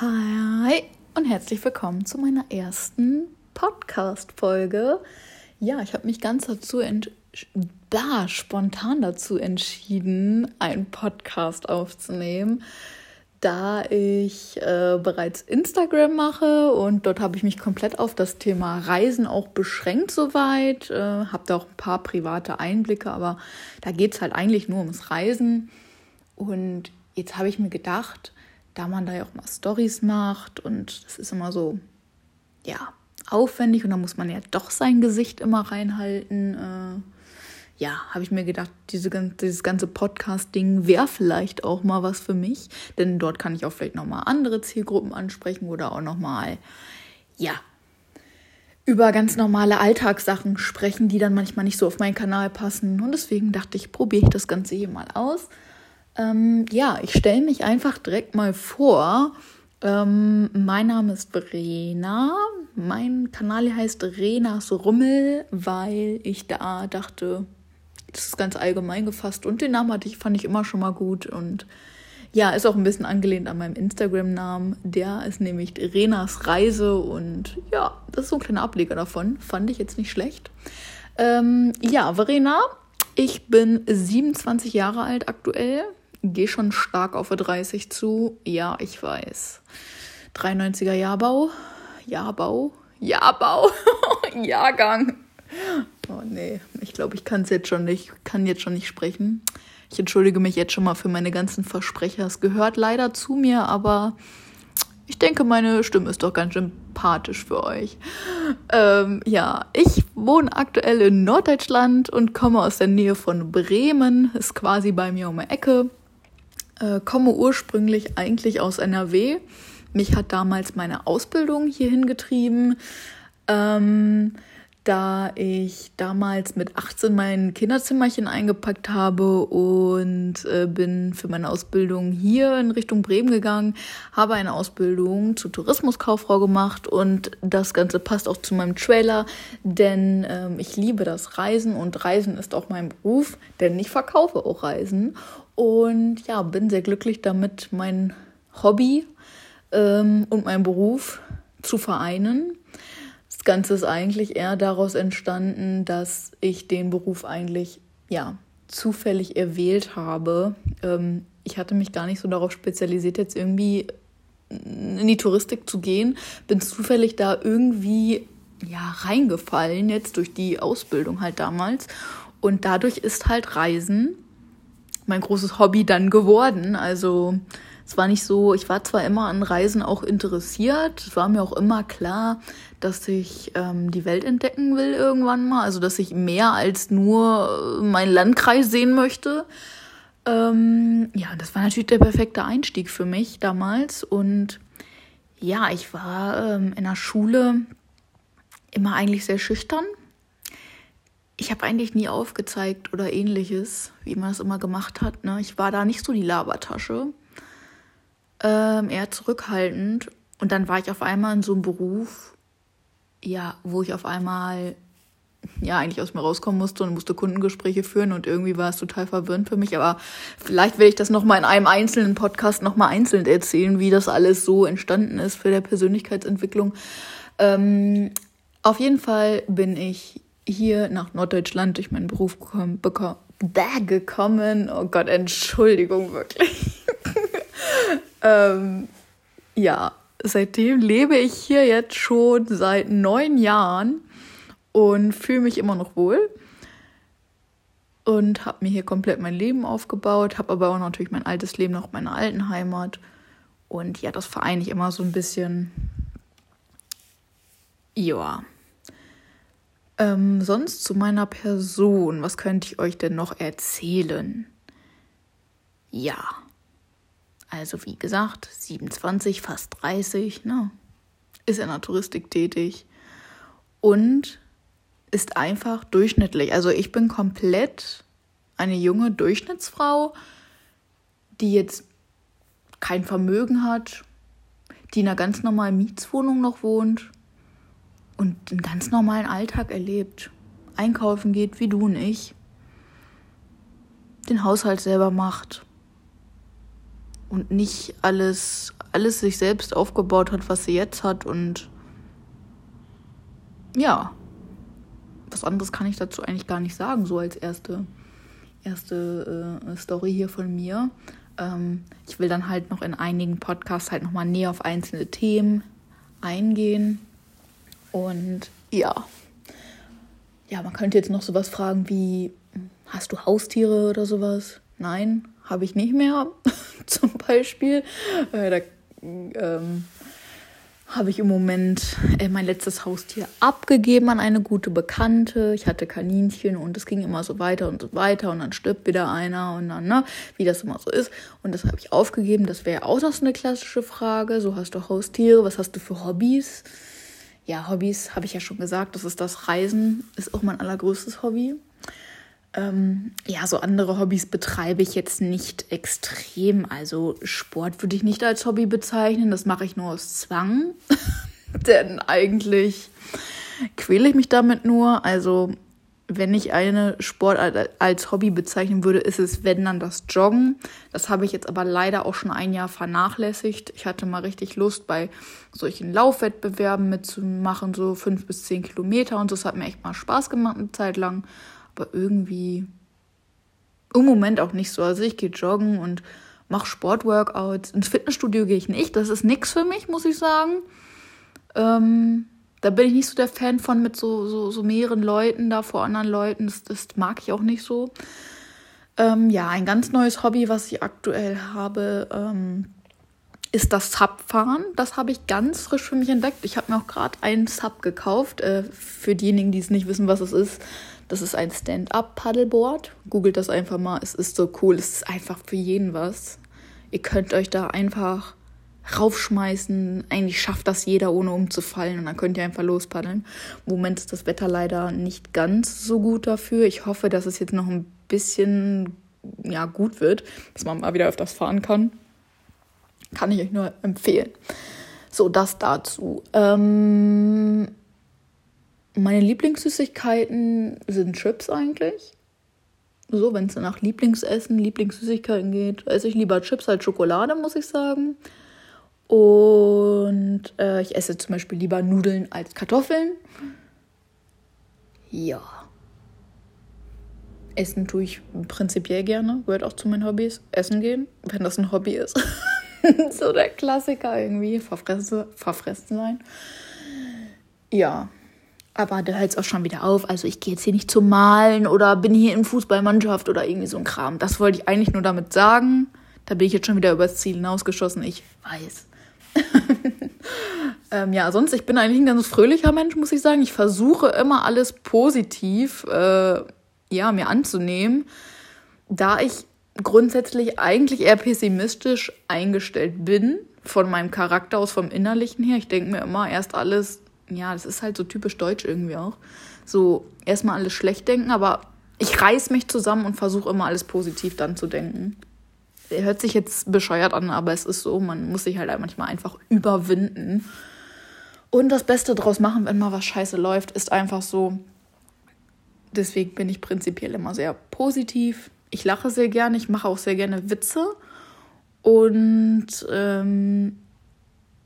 Hi und herzlich willkommen zu meiner ersten Podcast-Folge. Ja, ich habe mich ganz dazu da spontan dazu entschieden, einen Podcast aufzunehmen, da ich äh, bereits Instagram mache und dort habe ich mich komplett auf das Thema Reisen auch beschränkt soweit. Äh, habe da auch ein paar private Einblicke, aber da geht es halt eigentlich nur ums Reisen. Und jetzt habe ich mir gedacht, da man da ja auch mal Stories macht und das ist immer so, ja, aufwendig und da muss man ja doch sein Gesicht immer reinhalten. Äh, ja, habe ich mir gedacht, diese, dieses ganze Podcast-Ding wäre vielleicht auch mal was für mich, denn dort kann ich auch vielleicht nochmal andere Zielgruppen ansprechen oder auch nochmal, ja, über ganz normale Alltagssachen sprechen, die dann manchmal nicht so auf meinen Kanal passen. Und deswegen dachte ich, probiere ich das Ganze hier mal aus. Ähm, ja, ich stelle mich einfach direkt mal vor. Ähm, mein Name ist Verena. Mein Kanal heißt Renas Rummel, weil ich da dachte, das ist ganz allgemein gefasst und den Namen hatte ich, fand ich immer schon mal gut und ja, ist auch ein bisschen angelehnt an meinem Instagram-Namen. Der ist nämlich Renas Reise und ja, das ist so ein kleiner Ableger davon. Fand ich jetzt nicht schlecht. Ähm, ja, Verena, ich bin 27 Jahre alt aktuell gehe schon stark auf 30 zu. Ja, ich weiß. 93er Jahrbau. Jahrbau. Jahrbau. Jahrgang. Oh nee, ich glaube, ich kann es jetzt schon nicht, kann jetzt schon nicht sprechen. Ich entschuldige mich jetzt schon mal für meine ganzen Versprecher. Es gehört leider zu mir, aber ich denke, meine Stimme ist doch ganz sympathisch für euch. Ähm, ja, ich wohne aktuell in Norddeutschland und komme aus der Nähe von Bremen. Ist quasi bei mir um die Ecke äh, komme ursprünglich eigentlich aus NRW. Mich hat damals meine Ausbildung hierhin getrieben. Ähm, da ich damals mit 18 mein Kinderzimmerchen eingepackt habe und äh, bin für meine Ausbildung hier in Richtung Bremen gegangen, habe eine Ausbildung zur Tourismuskauffrau gemacht und das Ganze passt auch zu meinem Trailer, denn ähm, ich liebe das Reisen und Reisen ist auch mein Beruf, denn ich verkaufe auch Reisen und ja, bin sehr glücklich damit, mein Hobby ähm, und meinen Beruf zu vereinen. Das Ganze ist eigentlich eher daraus entstanden, dass ich den Beruf eigentlich ja zufällig erwählt habe. Ähm, ich hatte mich gar nicht so darauf spezialisiert, jetzt irgendwie in die Touristik zu gehen. Bin zufällig da irgendwie ja reingefallen jetzt durch die Ausbildung halt damals und dadurch ist halt Reisen mein großes Hobby dann geworden. Also es war nicht so, ich war zwar immer an Reisen auch interessiert, es war mir auch immer klar, dass ich ähm, die Welt entdecken will irgendwann mal, also dass ich mehr als nur meinen Landkreis sehen möchte. Ähm, ja, das war natürlich der perfekte Einstieg für mich damals und ja, ich war ähm, in der Schule immer eigentlich sehr schüchtern. Ich habe eigentlich nie aufgezeigt oder ähnliches, wie man das immer gemacht hat. Ne? Ich war da nicht so die Labertasche ähm, eher zurückhaltend. Und dann war ich auf einmal in so einem Beruf, ja, wo ich auf einmal ja eigentlich aus mir rauskommen musste und musste Kundengespräche führen und irgendwie war es total verwirrend für mich. Aber vielleicht werde ich das nochmal in einem einzelnen Podcast nochmal einzeln erzählen, wie das alles so entstanden ist für der Persönlichkeitsentwicklung. Ähm, auf jeden Fall bin ich hier nach Norddeutschland durch meinen Beruf gekommen, gekommen. Oh Gott, Entschuldigung, wirklich. ähm, ja, seitdem lebe ich hier jetzt schon seit neun Jahren und fühle mich immer noch wohl. Und habe mir hier komplett mein Leben aufgebaut, habe aber auch natürlich mein altes Leben noch meine alten Heimat. Und ja, das vereine ich immer so ein bisschen. Ja. Ähm, sonst zu meiner Person, was könnte ich euch denn noch erzählen? Ja. Also wie gesagt, 27, fast 30, ne? Ist in der Touristik tätig und ist einfach durchschnittlich. Also ich bin komplett eine junge Durchschnittsfrau, die jetzt kein Vermögen hat, die in einer ganz normalen Mietswohnung noch wohnt und einen ganz normalen Alltag erlebt. Einkaufen geht wie du und ich. Den Haushalt selber macht und nicht alles alles sich selbst aufgebaut hat, was sie jetzt hat. Und ja, was anderes kann ich dazu eigentlich gar nicht sagen, so als erste, erste äh, Story hier von mir. Ähm, ich will dann halt noch in einigen Podcasts halt nochmal näher auf einzelne Themen eingehen. Und ja. Ja, man könnte jetzt noch sowas fragen wie, hast du Haustiere oder sowas? Nein, habe ich nicht mehr, zum Beispiel. Äh, da ähm, habe ich im Moment äh, mein letztes Haustier abgegeben an eine gute Bekannte. Ich hatte Kaninchen und es ging immer so weiter und so weiter und dann stirbt wieder einer und dann, ne, wie das immer so ist. Und das habe ich aufgegeben. Das wäre auch noch so eine klassische Frage. So hast du Haustiere, was hast du für Hobbys? Ja, Hobbys habe ich ja schon gesagt, das ist das Reisen, ist auch mein allergrößtes Hobby. Ähm, ja, so andere Hobbys betreibe ich jetzt nicht extrem. Also Sport würde ich nicht als Hobby bezeichnen. Das mache ich nur aus Zwang. Denn eigentlich quäle ich mich damit nur. Also wenn ich eine Sportart als Hobby bezeichnen würde, ist es, wenn dann das Joggen. Das habe ich jetzt aber leider auch schon ein Jahr vernachlässigt. Ich hatte mal richtig Lust, bei solchen Laufwettbewerben mitzumachen, so fünf bis zehn Kilometer und das hat mir echt mal Spaß gemacht eine Zeit lang aber irgendwie im Moment auch nicht so. Also ich gehe joggen und mache Sportworkouts. Ins Fitnessstudio gehe ich nicht. Das ist nichts für mich, muss ich sagen. Ähm, da bin ich nicht so der Fan von mit so, so, so mehreren Leuten da vor anderen Leuten. Das, das mag ich auch nicht so. Ähm, ja, ein ganz neues Hobby, was ich aktuell habe, ähm, ist das Subfahren. Das habe ich ganz frisch für mich entdeckt. Ich habe mir auch gerade einen Sub gekauft. Äh, für diejenigen, die es nicht wissen, was es ist. Das ist ein Stand-up-Paddleboard. Googelt das einfach mal. Es ist so cool. Es ist einfach für jeden was. Ihr könnt euch da einfach raufschmeißen. Eigentlich schafft das jeder, ohne umzufallen. Und dann könnt ihr einfach lospaddeln. Im Moment ist das Wetter leider nicht ganz so gut dafür. Ich hoffe, dass es jetzt noch ein bisschen ja, gut wird, dass man mal wieder öfters fahren kann. Kann ich euch nur empfehlen. So, das dazu. Ähm, meine Lieblingssüßigkeiten sind Chips eigentlich. So, wenn es nach Lieblingsessen, Lieblingssüßigkeiten geht, esse ich lieber Chips als Schokolade, muss ich sagen. Und äh, ich esse zum Beispiel lieber Nudeln als Kartoffeln. Ja. Essen tue ich prinzipiell gerne, gehört auch zu meinen Hobbys. Essen gehen, wenn das ein Hobby ist. so der Klassiker irgendwie, verfressen, verfressen sein. Ja, aber da hört es auch schon wieder auf. Also ich gehe jetzt hier nicht zum Malen oder bin hier in Fußballmannschaft oder irgendwie so ein Kram. Das wollte ich eigentlich nur damit sagen. Da bin ich jetzt schon wieder übers Ziel hinausgeschossen. Ich weiß. ähm, ja, sonst, ich bin eigentlich ein ganz fröhlicher Mensch, muss ich sagen. Ich versuche immer alles positiv äh, ja, mir anzunehmen, da ich grundsätzlich eigentlich eher pessimistisch eingestellt bin, von meinem Charakter aus, vom Innerlichen her. Ich denke mir immer erst alles ja, das ist halt so typisch deutsch irgendwie auch. So erstmal alles schlecht denken, aber ich reiß mich zusammen und versuche immer alles positiv dann zu denken. Hört sich jetzt bescheuert an, aber es ist so, man muss sich halt manchmal einfach überwinden. Und das Beste draus machen, wenn mal was scheiße läuft, ist einfach so. Deswegen bin ich prinzipiell immer sehr positiv. Ich lache sehr gerne, ich mache auch sehr gerne Witze. Und ähm,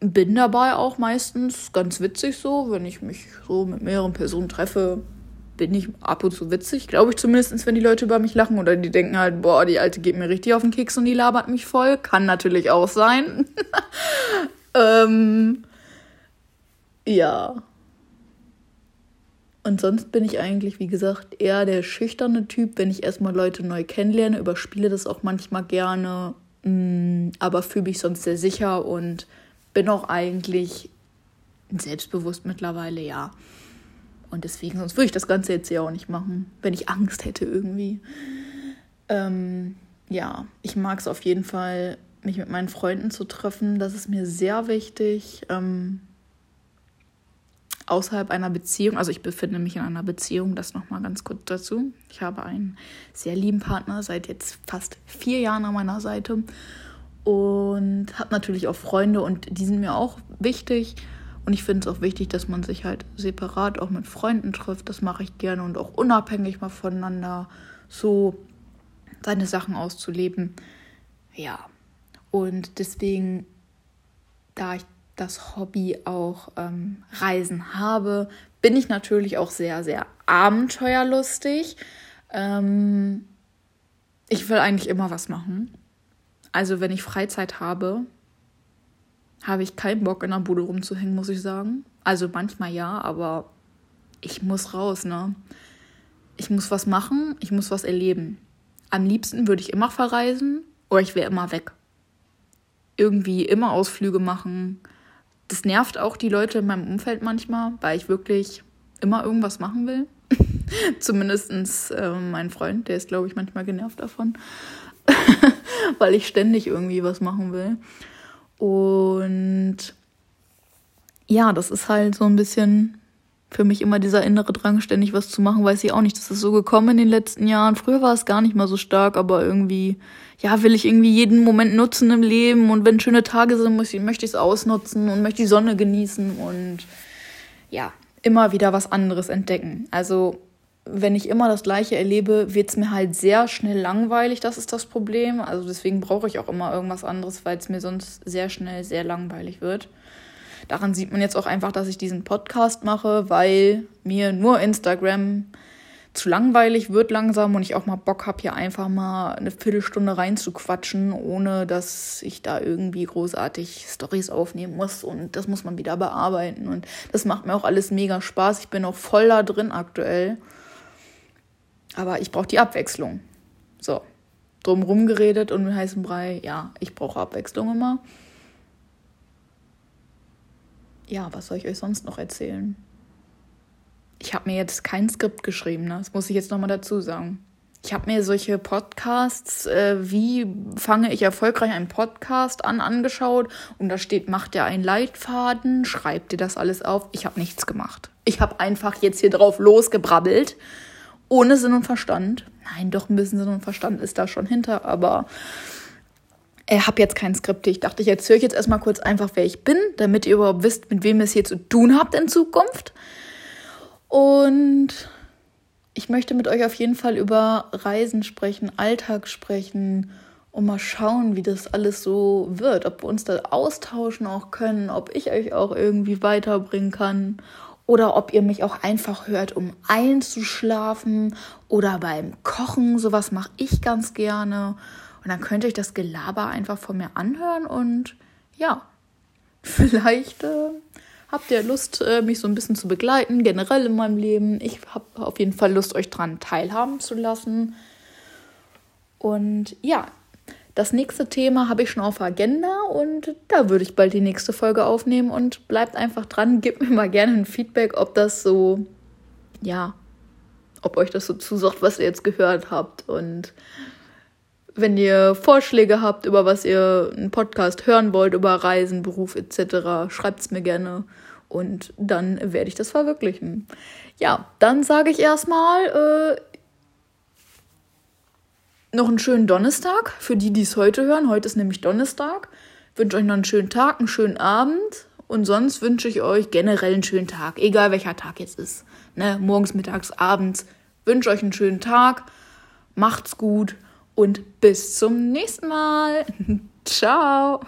bin dabei auch meistens ganz witzig so, wenn ich mich so mit mehreren Personen treffe, bin ich ab und zu witzig, glaube ich zumindest, wenn die Leute über mich lachen oder die denken halt, boah, die Alte geht mir richtig auf den Keks und die labert mich voll. Kann natürlich auch sein. ähm, ja. Und sonst bin ich eigentlich, wie gesagt, eher der schüchterne Typ. Wenn ich erstmal Leute neu kennenlerne, überspiele das auch manchmal gerne. Mm, aber fühle mich sonst sehr sicher und bin auch eigentlich selbstbewusst mittlerweile, ja. Und deswegen, sonst würde ich das Ganze jetzt ja auch nicht machen, wenn ich Angst hätte irgendwie. Ähm, ja, ich mag es auf jeden Fall, mich mit meinen Freunden zu treffen. Das ist mir sehr wichtig. Ähm, außerhalb einer Beziehung, also ich befinde mich in einer Beziehung, das nochmal ganz kurz dazu. Ich habe einen sehr lieben Partner seit jetzt fast vier Jahren an meiner Seite und habe natürlich auch Freunde und die sind mir auch wichtig. Und ich finde es auch wichtig, dass man sich halt separat auch mit Freunden trifft. Das mache ich gerne und auch unabhängig mal voneinander so seine Sachen auszuleben. Ja, und deswegen da ich das Hobby auch ähm, Reisen habe, bin ich natürlich auch sehr, sehr abenteuerlustig. Ähm, ich will eigentlich immer was machen. Also wenn ich Freizeit habe, habe ich keinen Bock in der Bude rumzuhängen, muss ich sagen. Also manchmal ja, aber ich muss raus, ne? Ich muss was machen, ich muss was erleben. Am liebsten würde ich immer verreisen oder ich wäre immer weg. Irgendwie immer Ausflüge machen. Das nervt auch die Leute in meinem Umfeld manchmal, weil ich wirklich immer irgendwas machen will. Zumindest äh, mein Freund, der ist, glaube ich, manchmal genervt davon, weil ich ständig irgendwie was machen will. Und ja, das ist halt so ein bisschen für mich immer dieser innere Drang, ständig was zu machen, weiß ich auch nicht. Das ist so gekommen in den letzten Jahren. Früher war es gar nicht mal so stark, aber irgendwie, ja, will ich irgendwie jeden Moment nutzen im Leben und wenn schöne Tage sind, muss ich, möchte ich es ausnutzen und möchte die Sonne genießen und ja, immer wieder was anderes entdecken. Also, wenn ich immer das Gleiche erlebe, wird es mir halt sehr schnell langweilig. Das ist das Problem. Also, deswegen brauche ich auch immer irgendwas anderes, weil es mir sonst sehr schnell sehr langweilig wird. Daran sieht man jetzt auch einfach, dass ich diesen Podcast mache, weil mir nur Instagram zu langweilig wird langsam und ich auch mal Bock habe, hier einfach mal eine Viertelstunde reinzuquatschen, ohne dass ich da irgendwie großartig Stories aufnehmen muss und das muss man wieder bearbeiten und das macht mir auch alles mega Spaß. Ich bin auch voll da drin aktuell. Aber ich brauche die Abwechslung. So, drumrum geredet und mit heißem Brei, ja, ich brauche Abwechslung immer ja, was soll ich euch sonst noch erzählen? Ich habe mir jetzt kein Skript geschrieben, ne? das muss ich jetzt nochmal dazu sagen. Ich habe mir solche Podcasts, äh, wie fange ich erfolgreich einen Podcast an, angeschaut und da steht, macht ihr einen Leitfaden, schreibt ihr das alles auf. Ich habe nichts gemacht. Ich habe einfach jetzt hier drauf losgebrabbelt, ohne Sinn und Verstand. Nein, doch ein bisschen Sinn und Verstand ist da schon hinter, aber ich habe jetzt kein Skript. Ich dachte, ich erzähle euch jetzt erstmal kurz einfach, wer ich bin, damit ihr überhaupt wisst, mit wem ihr es hier zu tun habt in Zukunft. Und ich möchte mit euch auf jeden Fall über Reisen sprechen, Alltag sprechen und mal schauen, wie das alles so wird. Ob wir uns da austauschen auch können, ob ich euch auch irgendwie weiterbringen kann oder ob ihr mich auch einfach hört, um einzuschlafen oder beim Kochen. Sowas mache ich ganz gerne. Und dann könnt ihr euch das Gelaber einfach von mir anhören und ja, vielleicht äh, habt ihr Lust, äh, mich so ein bisschen zu begleiten, generell in meinem Leben. Ich habe auf jeden Fall Lust, euch daran teilhaben zu lassen. Und ja, das nächste Thema habe ich schon auf Agenda und da würde ich bald die nächste Folge aufnehmen und bleibt einfach dran, gebt mir mal gerne ein Feedback, ob das so, ja, ob euch das so zusagt, was ihr jetzt gehört habt und wenn ihr Vorschläge habt, über was ihr einen Podcast hören wollt, über Reisen, Beruf etc., schreibt es mir gerne und dann werde ich das verwirklichen. Ja, dann sage ich erstmal äh, noch einen schönen Donnerstag für die, die es heute hören. Heute ist nämlich Donnerstag. Ich wünsche euch noch einen schönen Tag, einen schönen Abend und sonst wünsche ich euch generell einen schönen Tag, egal welcher Tag jetzt ist. Ne? Morgens, mittags, abends. Wünsche euch einen schönen Tag. Macht's gut und bis zum nächsten Mal. Ciao.